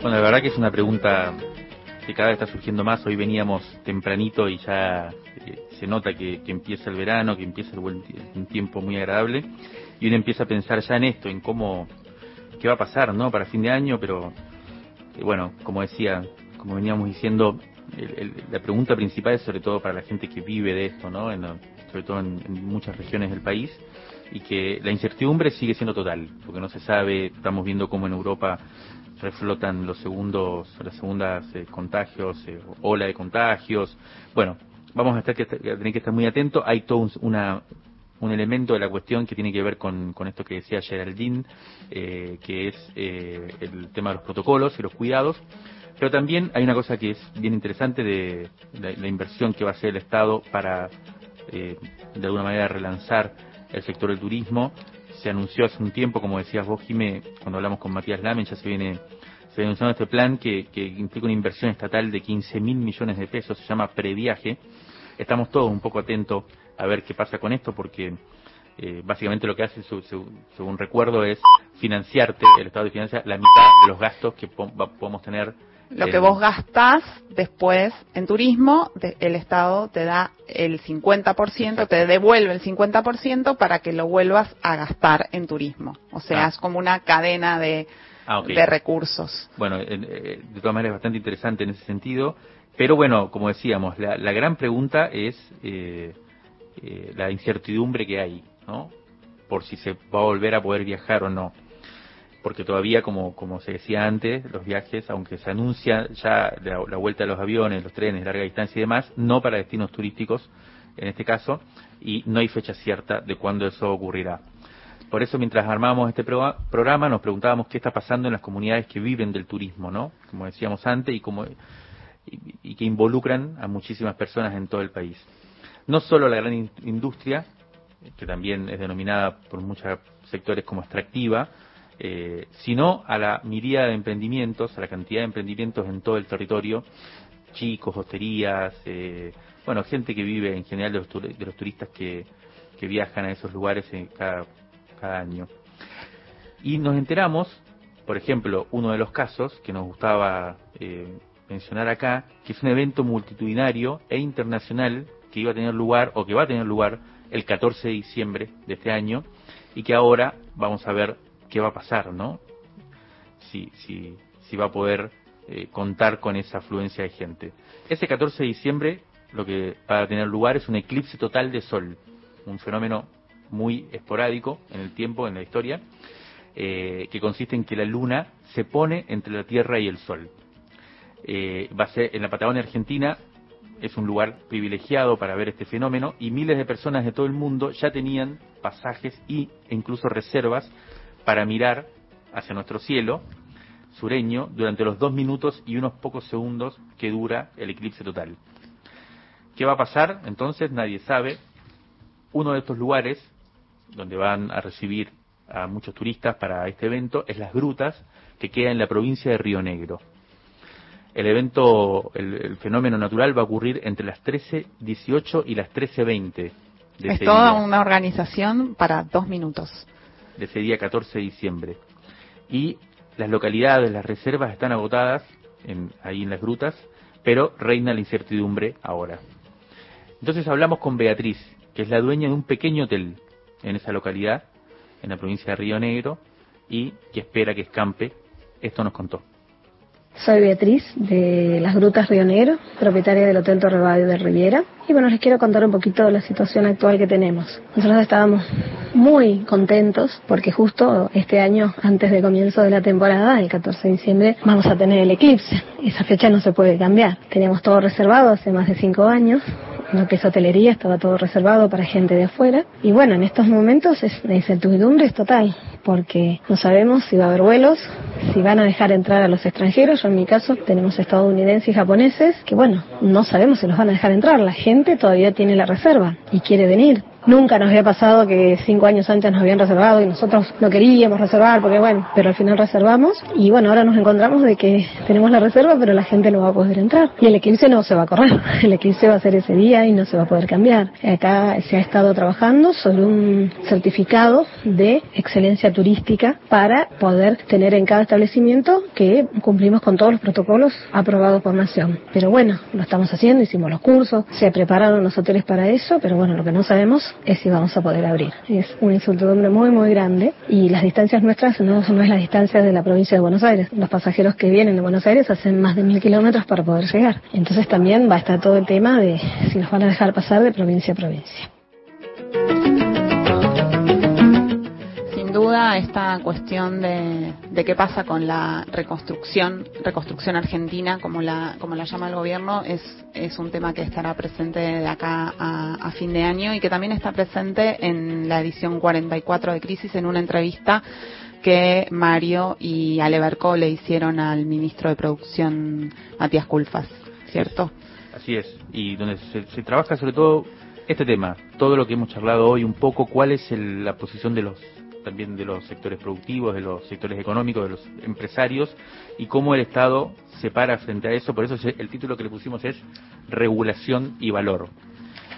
Bueno, la verdad que es una pregunta que cada vez está surgiendo más. Hoy veníamos tempranito y ya eh, se nota que, empieza el verano, que empieza el buen, un tiempo muy agradable. Y uno empieza a pensar ya en esto, en cómo, qué va a pasar, ¿no? Para fin de año, pero eh, bueno, como decía, como veníamos diciendo, la pregunta principal es sobre todo para la gente que vive de esto, ¿no? sobre todo en, muchas regiones del país y que la incertidumbre sigue siendo total, porque no se sabe, estamos viendo cómo en Europa reflotan los segundos, las segundas eh, contagios, eh, ola de contagios. Bueno, vamos a, estar que, tener que estar muy atentos. Hay todo un, una, un elemento de la cuestión que tiene que ver con, con esto que decía Geraldine, eh, que es el tema de los protocolos y los cuidados. Pero también hay una cosa que es bien interesante de la, inversión que va a hacer el Estado para, de alguna manera, relanzar el sector del turismo se anunció hace un tiempo, como decías vos, Jimé, cuando hablamos con Matías Lamen, ya se viene, se anunciando este plan que, que implica una inversión estatal de 15 mil millones de pesos, se llama previaje. Estamos todos un poco atentos a ver qué pasa con esto, porque eh, básicamente lo que hace, según recuerdo, es financiarte, el Estado de financia la mitad de los gastos que podemos tener lo que vos gastás después en turismo, el Estado te da el 50%, te devuelve el 50% para que lo vuelvas a gastar en turismo. O sea, ah. es como una cadena de, ah, de recursos. Bueno, eh, de todas maneras es bastante interesante en ese sentido. Pero bueno, como decíamos, la, gran pregunta es eh, eh, la incertidumbre que hay, ¿no? Por si se va a volver a poder viajar o no porque todavía, como, se decía antes, los viajes, aunque se anuncia ya la, vuelta de los aviones, los trenes larga distancia y demás, no para destinos turísticos, en este caso, y no hay fecha cierta de cuándo eso ocurrirá. Por eso, mientras armábamos este programa, nos preguntábamos qué está pasando en las comunidades que viven del turismo, ¿no? Como decíamos antes, y, como, y, que involucran a muchísimas personas en todo el país. No solo la gran industria, que también es denominada por muchos sectores como extractiva, eh, sino a la miríada de emprendimientos, a la cantidad de emprendimientos en todo el territorio, chicos, hosterías, eh, bueno, gente que vive en general de los, turistas que, viajan a esos lugares cada, cada año. Y nos enteramos, por ejemplo, uno de los casos que nos gustaba eh, mencionar acá, que es un evento multitudinario e internacional que iba a tener lugar o que va a tener lugar el 14 de diciembre de este año y que ahora vamos a ver qué va a pasar, ¿no? Si, si, va a poder eh, contar con esa afluencia de gente. Ese 14 de diciembre lo que va a tener lugar es un eclipse total de sol, un fenómeno muy esporádico en el tiempo, en la historia, eh, que consiste en que la luna se pone entre la Tierra y el Sol. Eh, va a ser en la Patagonia Argentina, es un lugar privilegiado para ver este fenómeno y miles de personas de todo el mundo ya tenían pasajes y, e incluso reservas para mirar hacia nuestro cielo sureño durante los dos minutos y unos pocos segundos que dura el eclipse total. ¿Qué va a pasar? Entonces nadie sabe. Uno de estos lugares donde van a recibir a muchos turistas para este evento es Las Grutas, que queda en la provincia de Río Negro. El evento, el, el fenómeno natural va a ocurrir entre las 13.18 y las 13.20 de Es toda día una organización para dos minutos. De ese día 14 de diciembre. Y las localidades, las reservas están agotadas en, ahí en las grutas, pero reina la incertidumbre ahora. Entonces hablamos con Beatriz, que es la dueña de un pequeño hotel en esa localidad, en la provincia de Río Negro, y que espera que escampe. Esto nos contó. Soy Beatriz de Las Grutas Río Negro, propietaria del Hotel Torre Valle de Riviera. Y bueno, les quiero contar un poquito de la situación actual que tenemos. Nosotros estábamos muy contentos porque justo este año, antes del comienzo de la temporada, el 14 de diciembre, vamos a tener el eclipse. Esa fecha no se puede cambiar. Teníamos todo reservado hace más de cinco años. En lo que es hotelería estaba todo reservado para gente de afuera. Y bueno, en estos momentos es, la incertidumbre es total porque no sabemos si va a haber vuelos, si van a dejar entrar a los extranjeros. Yo en mi caso tenemos estadounidenses y japoneses que bueno, no sabemos si los van a dejar entrar. La gente todavía tiene la reserva y quiere venir. Nunca nos había pasado que cinco años antes nos habían reservado y nosotros no queríamos reservar porque bueno, pero al final reservamos y bueno, ahora nos encontramos de que tenemos la reserva pero la gente no va a poder entrar y el eclipse no se va a correr, el eclipse va a ser ese día y no se va a poder cambiar. Acá se ha estado trabajando sobre un certificado de excelencia turística para poder tener en cada establecimiento que cumplimos con todos los protocolos aprobados por Nación. Pero bueno, lo estamos haciendo, hicimos los cursos, se prepararon los hoteles para eso, pero bueno, lo que no sabemos es si vamos a poder abrir. Es una incertidumbre muy, muy grande y las distancias nuestras no, no es la distancia de la provincia de Buenos Aires. Los pasajeros que vienen de Buenos Aires hacen más de mil kilómetros para poder llegar. Entonces también va a estar todo el tema de si nos van a dejar pasar de provincia a provincia. Duda, esta cuestión de, de qué pasa con la reconstrucción, reconstrucción argentina, como la, como la llama el gobierno, es, es un tema que estará presente de acá a, a fin de año y que también está presente en la edición 44 de Crisis en una entrevista que Mario y Ale Berco le hicieron al ministro de Producción, Matías Culfas, ¿cierto? Así es, y donde se, se trabaja sobre todo este tema, todo lo que hemos charlado hoy, un poco cuál es el- la posición de los también de los sectores productivos, de los sectores económicos, de los empresarios y cómo el Estado se para frente a eso. Por eso el título que le pusimos es regulación y valor.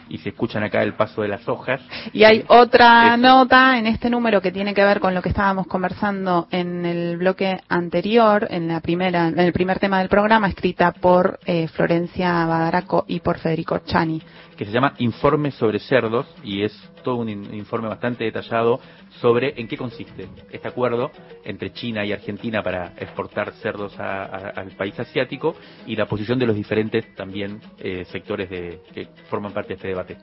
Y se escuchan acá el paso de las hojas. Y hay otra nota en este número que tiene que ver con lo que estábamos conversando en el bloque anterior, en la primera, en el primer tema del programa, escrita por eh, Florencia Badaraco y por Federico Chani. Que se llama Informe sobre cerdos y es todo un in- informe bastante detallado sobre en qué consiste este acuerdo entre China y Argentina para exportar cerdos a- al país asiático y la posición de los diferentes también eh, sectores de, que forman parte de este debate.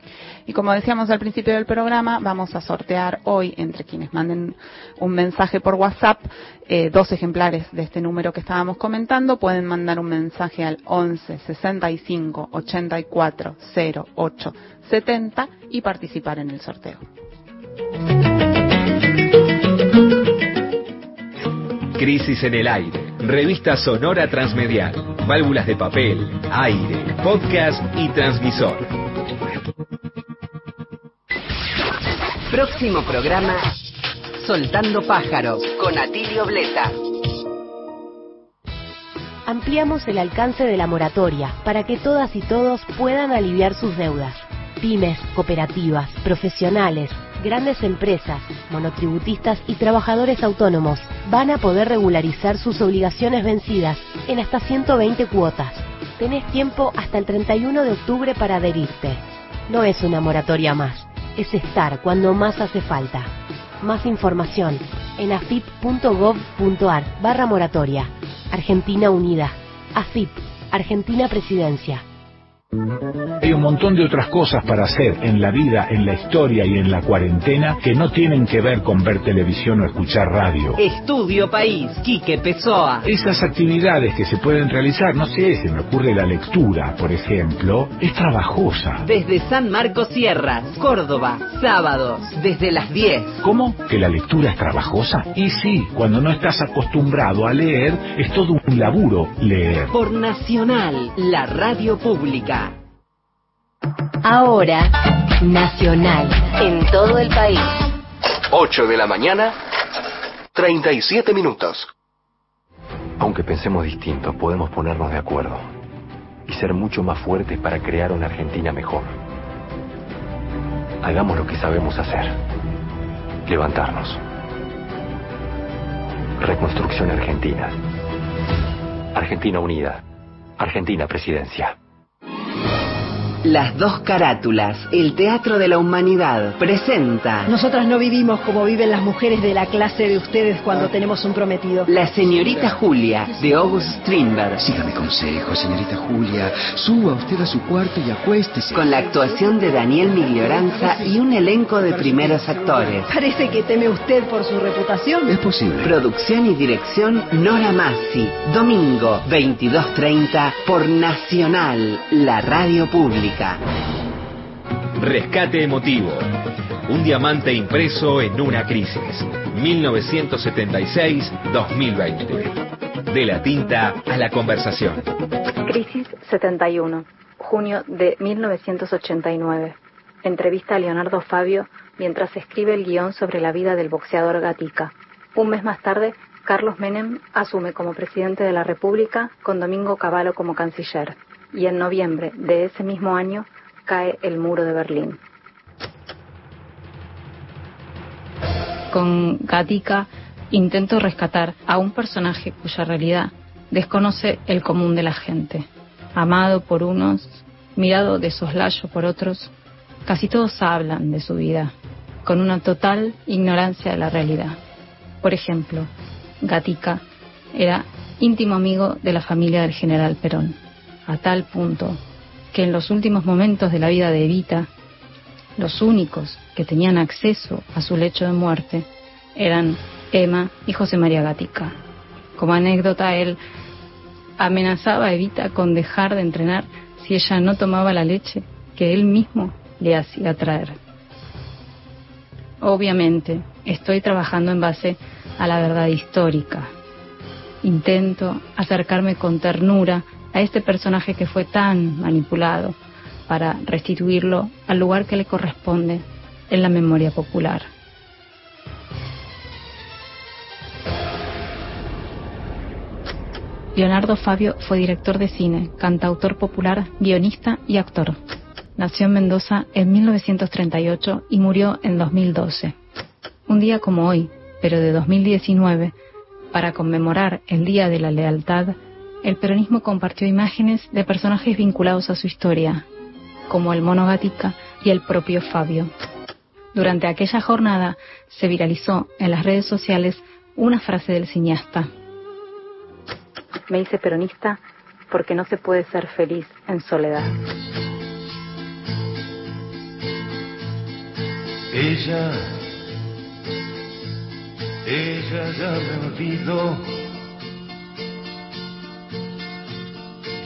Y como decíamos al principio del programa, vamos a sortear hoy, entre quienes manden un mensaje por WhatsApp, eh, dos ejemplares de este número que estábamos comentando. Pueden mandar un mensaje al 11 65 84 08 70 y participar en el sorteo. Crisis en el aire. Revista sonora transmedial. Válvulas de papel, aire, podcast y transmisor. Próximo programa, Soltando Pájaros, con Atilio Bleta. Ampliamos el alcance de la moratoria para que todas y todos puedan aliviar sus deudas. Pymes, cooperativas, profesionales, grandes empresas, monotributistas y trabajadores autónomos van a poder regularizar sus obligaciones vencidas en hasta 120 cuotas. Tenés tiempo hasta el 31 de octubre para adherirte. No es una moratoria más, es estar cuando más hace falta. Más información en afip.gov.ar barra moratoria. Argentina Unida. AFIP. Argentina Presidencia. Hay un montón de otras cosas para hacer en la vida, en la historia y en la cuarentena que no tienen que ver con ver televisión o escuchar radio. Estudio País, Quique Pessoa. Esas actividades que se pueden realizar, no sé, se me ocurre la lectura, por ejemplo, es trabajosa. Desde San Marcos Sierras, Córdoba, sábados, desde las 10. ¿Cómo? ¿Que la lectura es trabajosa? Y sí, cuando no estás acostumbrado a leer, es todo un laburo leer. Por Nacional, la radio pública. Ahora, Nacional, en todo el país. 8 de la mañana, 37 minutos. Aunque pensemos distinto, podemos ponernos de acuerdo y ser mucho más fuertes para crear una Argentina mejor. Hagamos lo que sabemos hacer. Levantarnos. Reconstrucción Argentina. Argentina Unida. Argentina Presidencia. Las dos carátulas, el Teatro de la Humanidad, presenta Nosotras no vivimos como viven las mujeres de la clase de ustedes cuando tenemos un prometido. La señorita Julia, de August Strindberg. Sígame consejo, señorita Julia. Suba usted a su cuarto y acuéstese. Con la actuación de Daniel Miglioranza y un elenco de primeros actores. Parece que teme usted por su reputación. Es posible. Producción y dirección Nora Massi. Domingo, 22.30 por Nacional, la radio pública. Rescate emotivo. Un diamante impreso en una crisis. 1976-2020. De la tinta a la conversación. Crisis 71, junio de 1989. Entrevista a Leonardo Fabio mientras escribe el guion sobre la vida del boxeador Gatica. Un mes más tarde, Carlos Menem asume como presidente de la República con Domingo Cavallo como canciller. Y en noviembre de ese mismo año cae el muro de Berlín. Con Gatica intento rescatar a un personaje cuya realidad desconoce el común de la gente. Amado por unos, mirado de soslayo por otros, casi todos hablan de su vida, con una total ignorancia de la realidad. Por ejemplo, Gatica era íntimo amigo de la familia del general Perón, a tal punto que en los últimos momentos de la vida de Evita, los únicos que tenían acceso a su lecho de muerte eran Emma y José María Gatica. Como anécdota, él amenazaba a Evita con dejar de entrenar si ella no tomaba la leche que él mismo le hacía traer. Obviamente, estoy trabajando en base a la verdad histórica. Intento acercarme con ternura a este personaje que fue tan manipulado para restituirlo al lugar que le corresponde en la memoria popular. Leonardo Fabio fue director de cine, cantautor popular, guionista y actor. Nació en Mendoza en 1938 y murió en 2012. Un día como hoy, pero de 2019, para conmemorar el Día de la Lealtad, el peronismo compartió imágenes de personajes vinculados a su historia, como el mono Gatica y el propio Fabio. Durante aquella jornada se viralizó en las redes sociales una frase del cineasta. Me hice peronista porque no se puede ser feliz en soledad. Ella, ella ya me olvidó.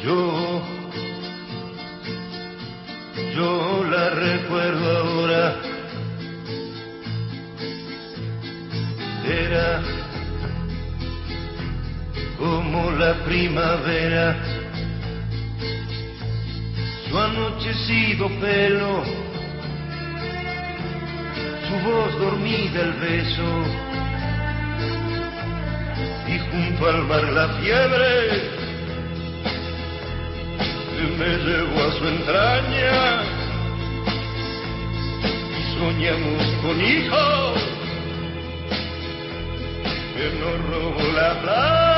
Yo, yo la recuerdo ahora. Era como la primavera, su anochecido pelo, su voz dormida el beso, y junto al mar la fiebre me llevó a su entraña, y soñamos con hijos, que nos robó la plata.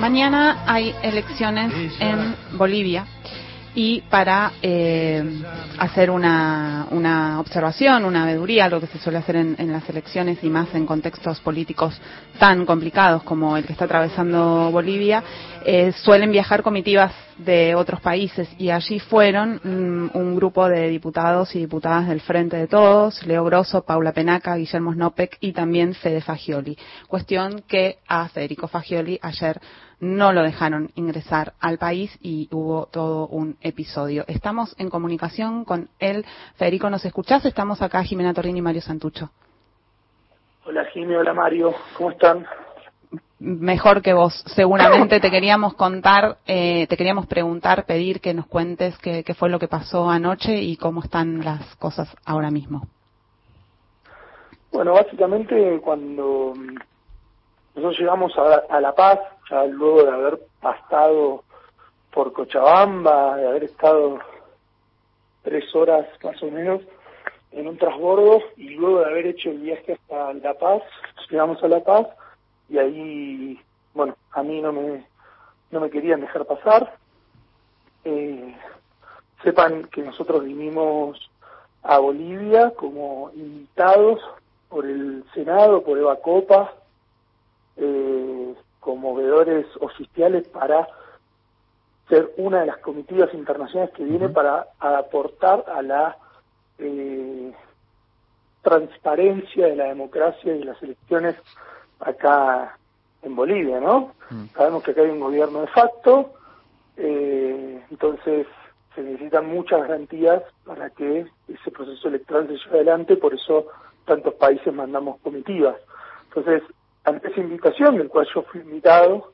Mañana hay elecciones en Bolivia y para eh, hacer una, una observación, una veeduría, lo que se suele hacer en, en las elecciones y más en contextos políticos tan complicados como el que está atravesando Bolivia, eh, suelen viajar comitivas de otros países y allí fueron mm, un grupo de diputados y diputadas del Frente de Todos, Leo Grosso, Paula Penaca, Guillermo Snopek y también Fede Fagioli. Cuestión que a Federico Fagioli ayer no lo dejaron ingresar al país y hubo todo un episodio. Estamos en comunicación con él. Federico, ¿nos escuchás? Estamos acá, Jimena Torrini y Mario Santucho. Hola Jimmy, hola Mario, ¿cómo están? Mejor que vos. Seguramente te queríamos contar, eh, te queríamos preguntar, pedir que nos cuentes qué, qué fue lo que pasó anoche y cómo están las cosas ahora mismo. Bueno, básicamente cuando mm, nosotros llegamos a, a La Paz, ya luego de haber pasado por Cochabamba, de haber estado tres horas más o menos en un transbordo y luego de haber hecho el viaje hasta La Paz, llegamos a La Paz y ahí, bueno, a mí no me, no me querían dejar pasar. Eh, sepan que nosotros vinimos a Bolivia como invitados por el Senado, por Eva Copa, eh, como veedores oficiales para ser una de las comitivas internacionales que viene para aportar a la eh, transparencia de la democracia y las elecciones acá en Bolivia, ¿no? Sabemos que acá hay un gobierno de facto, eh, entonces se necesitan muchas garantías para que ese proceso electoral se lleve adelante, por eso tantos países mandamos comitivas. Entonces, ante esa invitación, del cual yo fui invitado,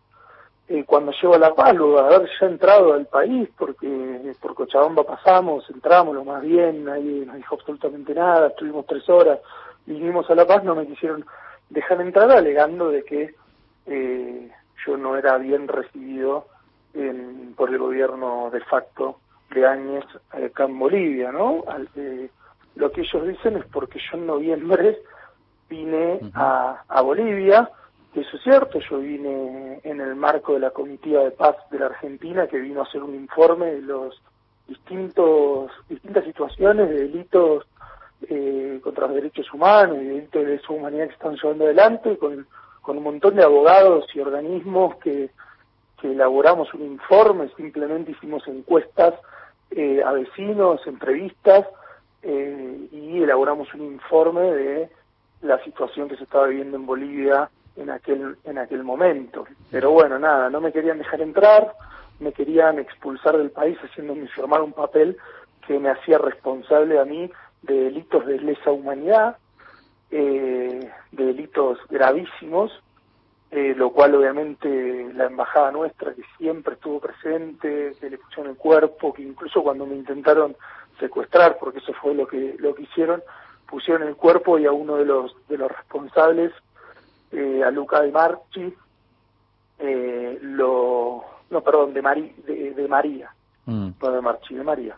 eh, cuando llego a La Paz, luego de haber ya entrado al país, porque por Cochabamba pasamos, entramos lo más bien, nadie nos dijo absolutamente nada, estuvimos tres horas, vinimos a La Paz, no me quisieron dejar entrar alegando de que eh, yo no era bien recibido en, por el gobierno de facto de Áñez acá en Bolivia, ¿no? Al- eh, lo que ellos dicen es porque yo en noviembre vine a, a Bolivia, que eso es cierto, yo vine en el marco de la comitiva de paz de la Argentina que vino a hacer un informe de los distintos distintas situaciones de delitos eh, contra los derechos humanos y delitos de lesa humanidad que están llevando adelante con, con un montón de abogados y organismos que, que elaboramos un informe, simplemente hicimos encuestas eh, a vecinos, entrevistas eh, y elaboramos un informe de la situación que se estaba viviendo en Bolivia en aquel en aquel momento. Pero bueno, nada, no me querían dejar entrar, me querían expulsar del país haciéndome firmar un papel que me hacía responsable a mí de delitos de lesa humanidad, eh, de delitos gravísimos, eh, lo cual obviamente la embajada nuestra que siempre estuvo presente, que le pusieron el cuerpo, que incluso cuando me intentaron secuestrar, porque eso fue lo que lo que hicieron, pusieron el cuerpo y a uno de los de los responsables, eh, a Luca de Marchi, eh, lo no perdón de, Mari, de, de María, no de Marchi, de María.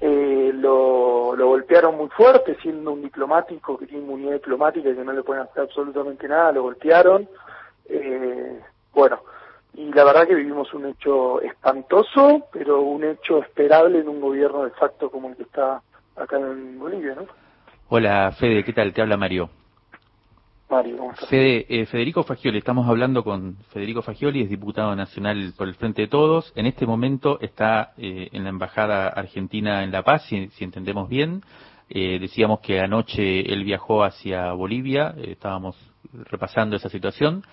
Eh, lo, lo golpearon muy fuerte, siendo un diplomático que tiene inmunidad diplomática y que no le pueden hacer absolutamente nada, lo golpearon. Eh, bueno, y la verdad que vivimos un hecho espantoso, pero un hecho esperable en un gobierno de facto como el que está acá en Bolivia, ¿no? Hola Fede, ¿qué tal? Te habla Mario. Mario, ¿cómo estás? Fede, eh, Federico Fagioli, estamos hablando con Federico Fagioli, es diputado nacional por el Frente de Todos. En este momento está eh, en la Embajada Argentina en La Paz, si, si entendemos bien. Eh, decíamos que anoche él viajó hacia Bolivia, eh, estábamos repasando esa situación.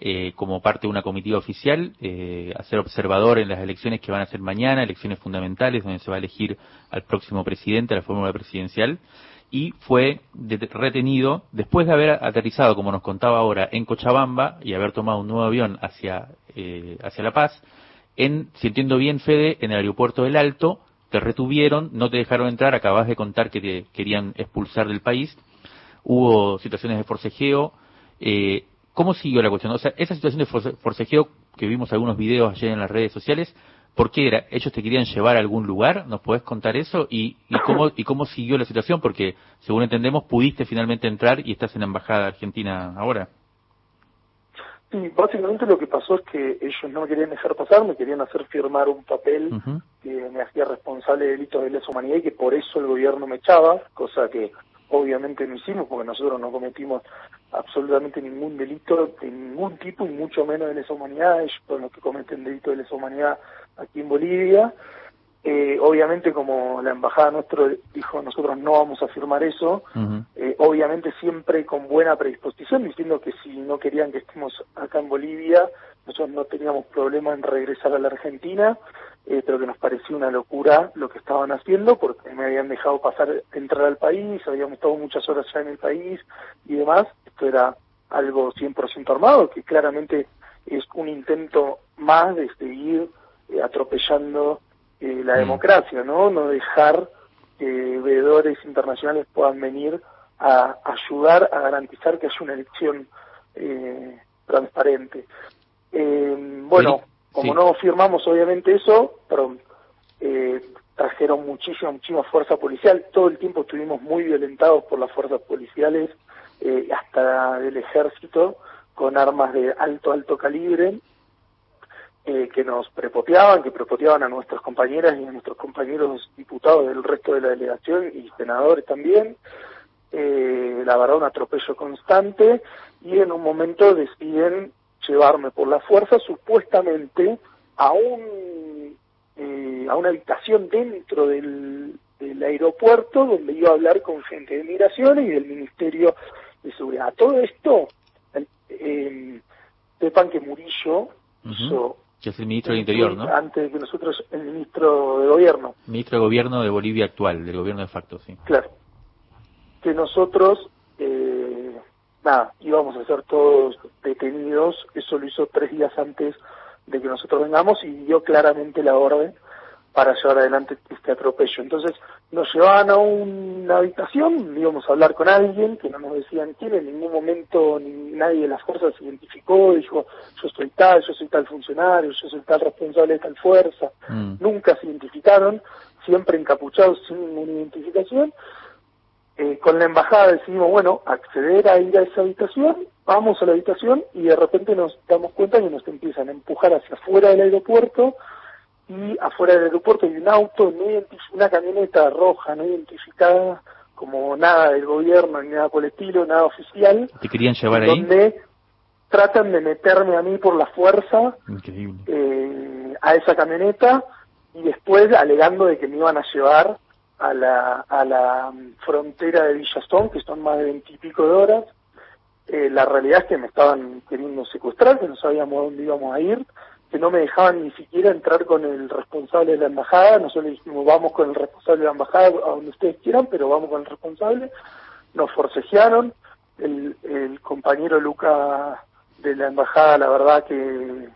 eh, como parte de una comitiva oficial, eh, a ser observador en las elecciones que van a ser mañana, elecciones fundamentales donde se va a elegir al próximo presidente, a la fórmula presidencial, y fue retenido después de haber aterrizado, como nos contaba ahora, en Cochabamba y haber tomado un nuevo avión hacia, eh, hacia La Paz, en, si entiendo bien, Fede, en el aeropuerto del Alto, te retuvieron, no te dejaron entrar, acabas de contar que te querían expulsar del país, hubo situaciones de forcejeo, eh, ¿Cómo siguió la cuestión? O sea, esa situación de forcejeo que vimos algunos videos ayer en las redes sociales, ¿por qué era? ¿Ellos te querían llevar a algún lugar? ¿Nos podés contar eso? ¿Y, y, cómo, ¿Y cómo siguió la situación? Porque, según entendemos, pudiste finalmente entrar y estás en la Embajada Argentina ahora. Sí, básicamente lo que pasó es que ellos no me querían dejar pasar, me querían hacer firmar un papel que me hacía responsable de delitos de lesa humanidad y que por eso el gobierno me echaba, cosa que obviamente no hicimos porque nosotros no cometimos absolutamente ningún delito de ningún tipo y mucho menos de lesa humanidad, ellos son los que cometen delitos de lesa humanidad aquí en Bolivia. Eh, obviamente como la embajada nuestro dijo nosotros no vamos a firmar eso, eh, obviamente siempre con buena predisposición diciendo que si no querían que estemos acá en Bolivia, nosotros no teníamos problema en regresar a la Argentina, eh, pero que nos parecía una locura lo que estaban haciendo porque me habían dejado pasar, entrar al país, habíamos estado muchas horas ya en el país y demás, esto era algo 100% armado, que claramente es un intento más de seguir eh, atropellando eh, la mm. democracia, ¿no? No dejar que veedores internacionales puedan venir a ayudar a garantizar que haya una elección transparente. bueno, como no firmamos obviamente eso, pero eh, trajeron muchísima, muchísima fuerza policial. Todo el tiempo estuvimos muy violentados por las fuerzas policiales, eh, hasta del ejército, con armas de alto, alto calibre, eh, que nos prepoteaban, que prepoteaban a nuestras compañeras y a nuestros compañeros diputados del resto de la delegación y senadores también. Eh, la verdad, un atropello constante y en un momento deciden llevarme por la fuerza supuestamente a un eh, a una habitación dentro del, del aeropuerto donde iba a hablar con gente de migraciones y del Ministerio de Seguridad. Todo esto, eh, sepan que Murillo hizo que es el ministro del Interior, ¿no? Antes de que nosotros, el ministro de Gobierno. Ministro de Gobierno de Bolivia actual, del gobierno de facto, sí. Claro. Que nosotros eh, nada, íbamos a ser todos detenidos, eso lo hizo tres días antes de que nosotros vengamos y dio claramente la orden para llevar adelante este atropello. Entonces nos llevaban a una habitación, íbamos a hablar con alguien que no nos decían quién, en ningún momento ni nadie de las fuerzas se identificó, dijo yo soy tal, yo soy tal funcionario, yo soy tal responsable de tal fuerza, mm. nunca se identificaron, siempre encapuchados sin ninguna identificación, eh, con la embajada decidimos, bueno, acceder a ir a esa habitación, vamos a la habitación y de repente nos damos cuenta que nos empiezan a empujar hacia afuera del aeropuerto y afuera del aeropuerto hay un auto, una camioneta roja no identificada como nada del gobierno, ni nada por el estilo, nada oficial. ¿Te querían llevar ahí? Donde tratan de meterme a mí por la fuerza eh, a esa camioneta y después alegando de que me iban a llevar a la, a la frontera de Villastón, que son más de veintipico de horas. Eh, la realidad es que me estaban queriendo secuestrar, que no sabíamos dónde íbamos a ir, que no me dejaban ni siquiera entrar con el responsable de la embajada. Nosotros dijimos, vamos con el responsable de la embajada a donde ustedes quieran, pero vamos con el responsable. Nos forcejearon. El, compañero Luca de la embajada, la verdad que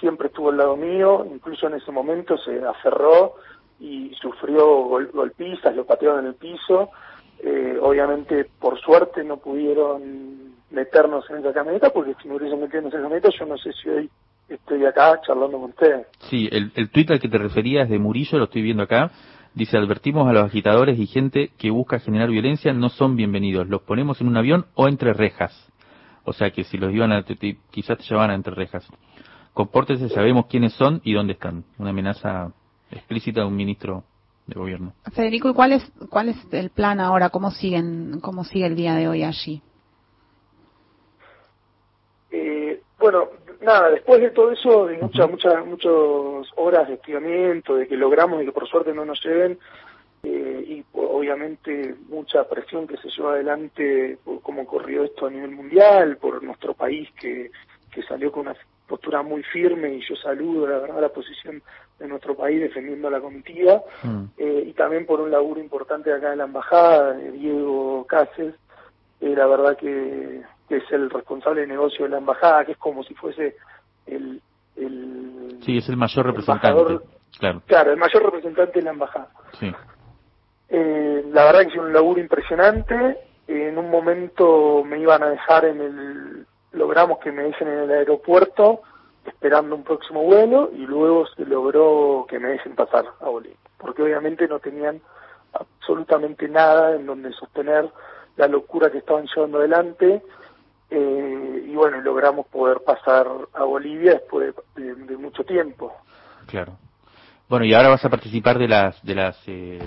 siempre estuvo al lado mío, incluso en ese momento se aferró y sufrió golpizas, lo patearon en el piso. Eh, obviamente, por suerte, no pudieron meternos en esa camioneta, porque si me hubiesen metido en esa camioneta, yo no sé si hoy estoy acá charlando con ustedes. Sí, el, el tuit al que te referías de Murillo, lo estoy viendo acá. Dice, advertimos a los agitadores y gente que busca generar violencia, no son bienvenidos. Los ponemos en un avión o entre rejas. O sea que si los iban a, quizás te llevaban a entre rejas. Compórtense, sabemos quiénes son y dónde están. Una amenaza explícita de un ministro de gobierno. Federico, ¿y cuál es, cuál es el plan ahora? ¿Cómo, siguen, cómo sigue el día de hoy allí? Eh, bueno, nada, después de todo eso, de muchas, muchas, muchas horas de estiramiento, de que logramos y que por suerte no nos lleven, eh, y obviamente mucha presión que se lleva adelante por cómo ocurrió esto a nivel mundial, por nuestro país que, que salió con una postura muy firme y yo saludo la verdad la posición de nuestro país defendiendo la comitiva Mm. eh, y también por un laburo importante acá en la embajada de Diego Cáceres eh, la verdad que, que es el responsable de negocio de la embajada que es como si fuese el, el Sí, es el mayor representante. embajador- Claro, claro el mayor representante de la embajada sí. eh, la verdad que hice un laburo impresionante. En un momento me iban a dejar en el, logramos que me dejen en el aeropuerto esperando un próximo vuelo y luego se logró que me dejen pasar a Bolivia, porque obviamente no tenían absolutamente nada en donde sostener la locura que estaban llevando adelante eh, y bueno, logramos poder pasar a Bolivia después de, mucho tiempo. Claro. Bueno, y ahora vas a participar de las de las eh,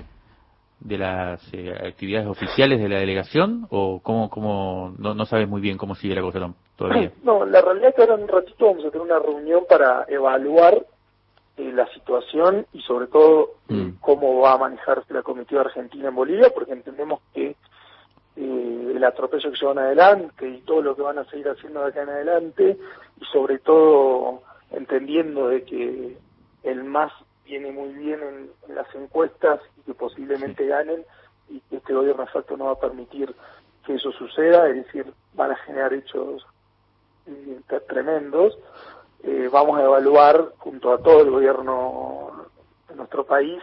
de las eh, actividades oficiales de la delegación o cómo cómo no, no sabes muy bien cómo sigue la cosa tam- todavía. No, la realidad es que ahora en un ratito vamos a tener una reunión para evaluar eh, la situación y sobre todo eh, cómo va a manejarse la comitiva argentina en Bolivia, porque entendemos que eh, el atropello que llevan adelante y todo lo que van a seguir haciendo de acá en adelante y sobre todo entendiendo de que el MAS viene muy bien en, en las encuestas y que posiblemente ganen y que este gobierno de facto no va a permitir que eso suceda, es decir, van a generar hechos eh, tre- tremendos. Eh, vamos a evaluar junto a todo el gobierno de nuestro país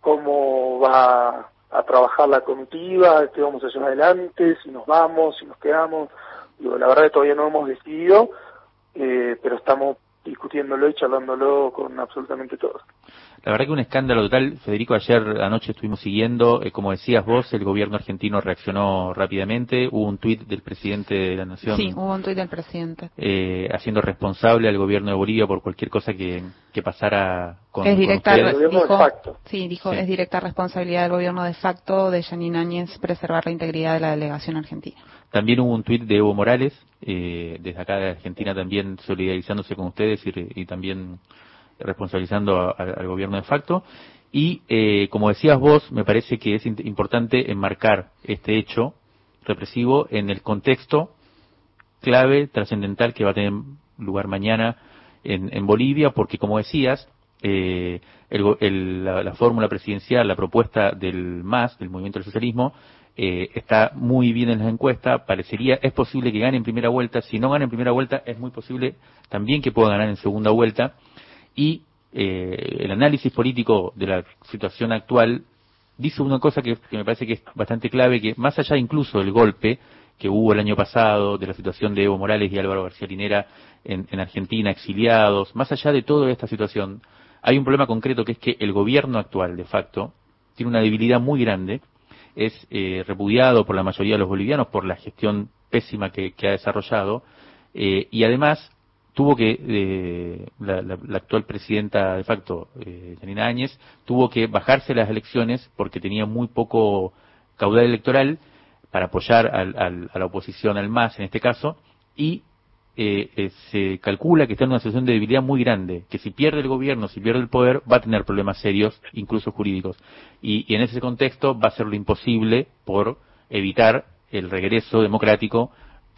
cómo va a trabajar la comitiva, qué vamos a hacer adelante, si nos vamos, si nos quedamos. Digo, la verdad que todavía no hemos decidido, eh, pero estamos discutiéndolo y charlándolo con absolutamente todos. La verdad que un escándalo total. Federico, ayer anoche estuvimos siguiendo, eh, como decías vos, el gobierno argentino reaccionó rápidamente. Hubo un tuit del presidente de la Nación Sí, hubo un tuit del presidente. eh, haciendo responsable al gobierno de Bolivia por cualquier cosa que, que pasara con, es con directa, ustedes. dijo, sí, dijo, Sí. es directa responsabilidad del gobierno de facto de Janine Áñez preservar la integridad de la delegación argentina. También hubo un tuit de Evo Morales, eh, desde acá de Argentina también solidarizándose con ustedes y, re- y también responsabilizando a- al gobierno de facto. Y eh, como decías vos, me parece que es importante enmarcar este hecho represivo en el contexto clave, trascendental que va a tener lugar mañana en, en Bolivia, porque como decías, eh, el el- la, la fórmula presidencial, la propuesta del MAS, del Movimiento del Socialismo, eh, está muy bien en las encuestas, parecería, es posible que gane en primera vuelta, si no gana en primera vuelta, es muy posible también que pueda ganar en segunda vuelta, y eh, el análisis político de la situación actual dice una cosa que, que me parece que es bastante clave, que más allá incluso del golpe que hubo el año pasado, de la situación de Evo Morales y Álvaro García Linera en, en Argentina, exiliados, más allá de toda esta situación, hay un problema concreto que es que el gobierno actual, de facto, tiene una debilidad muy grande, es eh, repudiado por la mayoría de los bolivianos por la gestión pésima que, que ha desarrollado, eh, y además tuvo que, eh, la, la- la actual presidenta de facto, eh, Janina Áñez, tuvo que bajarse las elecciones porque tenía muy poco caudal electoral para apoyar al- a la oposición, al MAS en este caso, y eh, eh, se calcula que está en una situación de debilidad muy grande, que si pierde el gobierno, si pierde el poder, va a tener problemas serios, incluso jurídicos. Y, y en ese contexto va a ser lo imposible por evitar el regreso democrático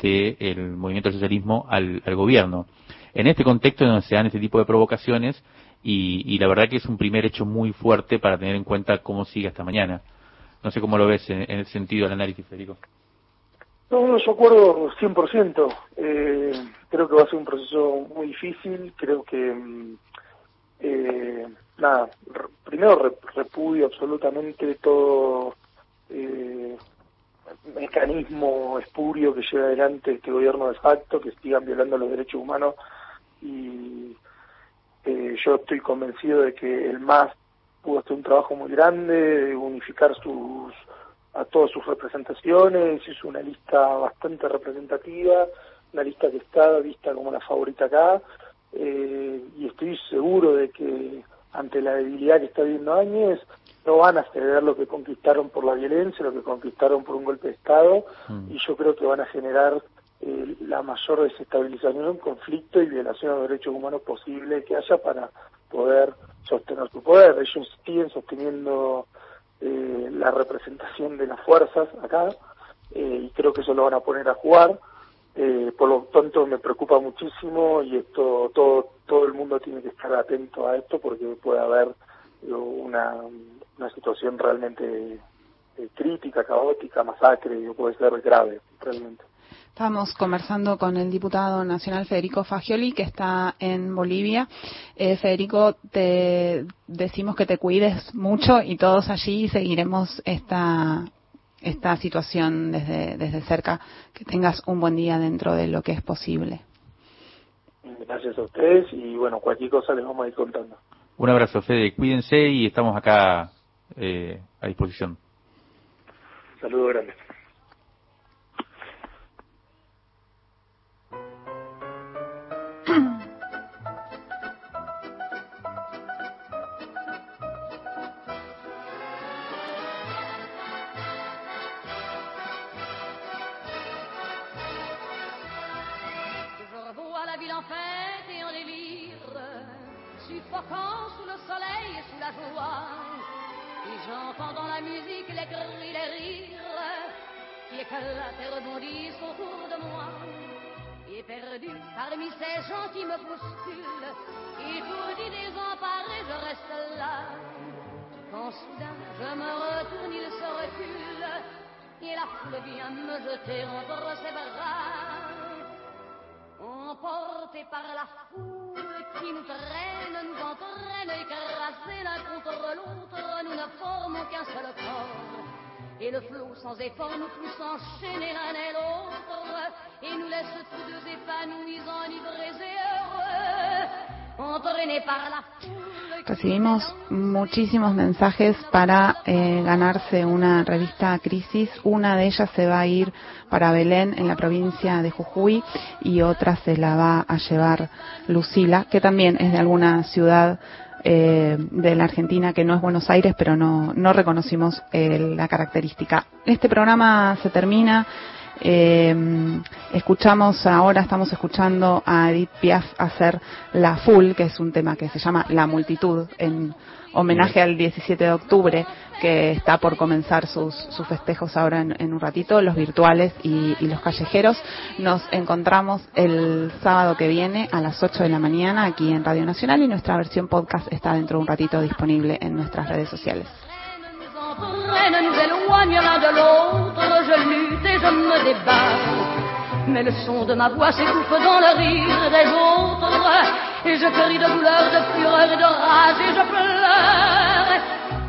del movimiento del socialismo al, al gobierno. En este contexto es donde se dan este tipo de provocaciones y, la verdad que es un primer hecho muy fuerte para tener en cuenta cómo sigue hasta mañana. No sé cómo lo ves en, el sentido del análisis, Federico. No, yo acuerdo 100%. Eh, creo que va a ser un proceso muy difícil. Creo que, mm, eh, nada, primero re- repudio absolutamente todo eh, mecanismo espurio que lleva adelante este gobierno de facto, que sigan violando los derechos humanos. Y eh, yo estoy convencido de que el MAS pudo hacer un trabajo muy grande de unificar sus a todas sus representaciones, hizo una lista bastante representativa, una lista que está vista como la favorita acá, eh, y estoy seguro de que ante la debilidad que está viendo Áñez, no van a ceder lo que conquistaron por la violencia, lo que conquistaron por un golpe de Estado, y yo creo que van a generar eh, la mayor desestabilización, conflicto y violación de los derechos humanos posible que haya para poder sostener su poder. Ellos siguen sosteniendo eh, la representación de las fuerzas acá eh, y creo que eso lo van a poner a jugar Eh, por lo tanto, me preocupa muchísimo y esto todo todo el mundo tiene que estar atento a esto porque puede haber eh, una, una situación realmente eh, crítica, caótica, masacre, puede ser grave, realmente. Estamos conversando con el diputado nacional Federico Fagioli, que está en Bolivia. Eh, Federico, te decimos que te cuides mucho y todos allí seguiremos esta, esta situación desde, desde cerca. Que tengas un buen día dentro de lo que es posible. Gracias a ustedes y bueno, cualquier cosa les vamos a ir contando. Un abrazo, Fede. Cuídense y estamos acá eh, a disposición. Saludos grandes. sous le soleil et sous la joie. J'entends dans la musique les cris, les rires qui éclatent et rebondissent autour de moi. Et perdu parmi ces gens qui me bousculent, étourdi, désemparé, je reste là. Quand soudain je me retourne, il se recule, et la foule vient me jeter entre ses bras. Emporté par la foule qui nous traîne, nous entraîne, écrasés l'un contre l'autre, nous ne formons qu'un seul corps. Et le flot sans effort nous pousse enchaîner l'un et l'autre, et nous laisse tous deux épanouis, enivrés et heureux, entraînés par la foule. Recibimos muchísimos mensajes para eh, ganarse una revista Crisis. Una de ellas se va a ir para Belén, en la provincia de Jujuy, y otra se la va a llevar Lucila, que también es de alguna ciudad eh, de la Argentina que no es Buenos Aires, pero no, no reconocimos eh, la característica. Este programa se termina. Eh, escuchamos ahora, estamos escuchando a Edith Piaf hacer La Full, que es un tema que se llama La Multitud, en homenaje al 17 de octubre, que está por comenzar sus, sus festejos ahora en, en, un ratito, los virtuales y, y, los callejeros. Nos encontramos el sábado que viene a las 8 de la mañana aquí en Radio Nacional y nuestra versión podcast está dentro de un ratito disponible en nuestras redes sociales. Nous éloigne l'un de l'autre. Je lutte et je me débat. Mais le son de ma voix s'écouffe dans le rire des autres. Et je crie de douleur, de fureur et de rage et je pleure.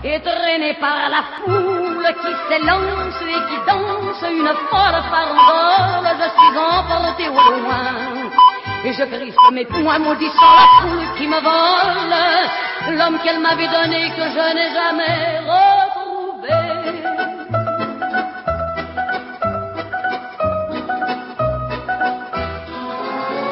Et traîné par la foule qui s'élance et qui danse une folle farandole, je suis emporté au loin. Et je crispe mes poings maudissant la foule qui me vole, l'homme qu'elle m'avait donné que je n'ai jamais revu. vez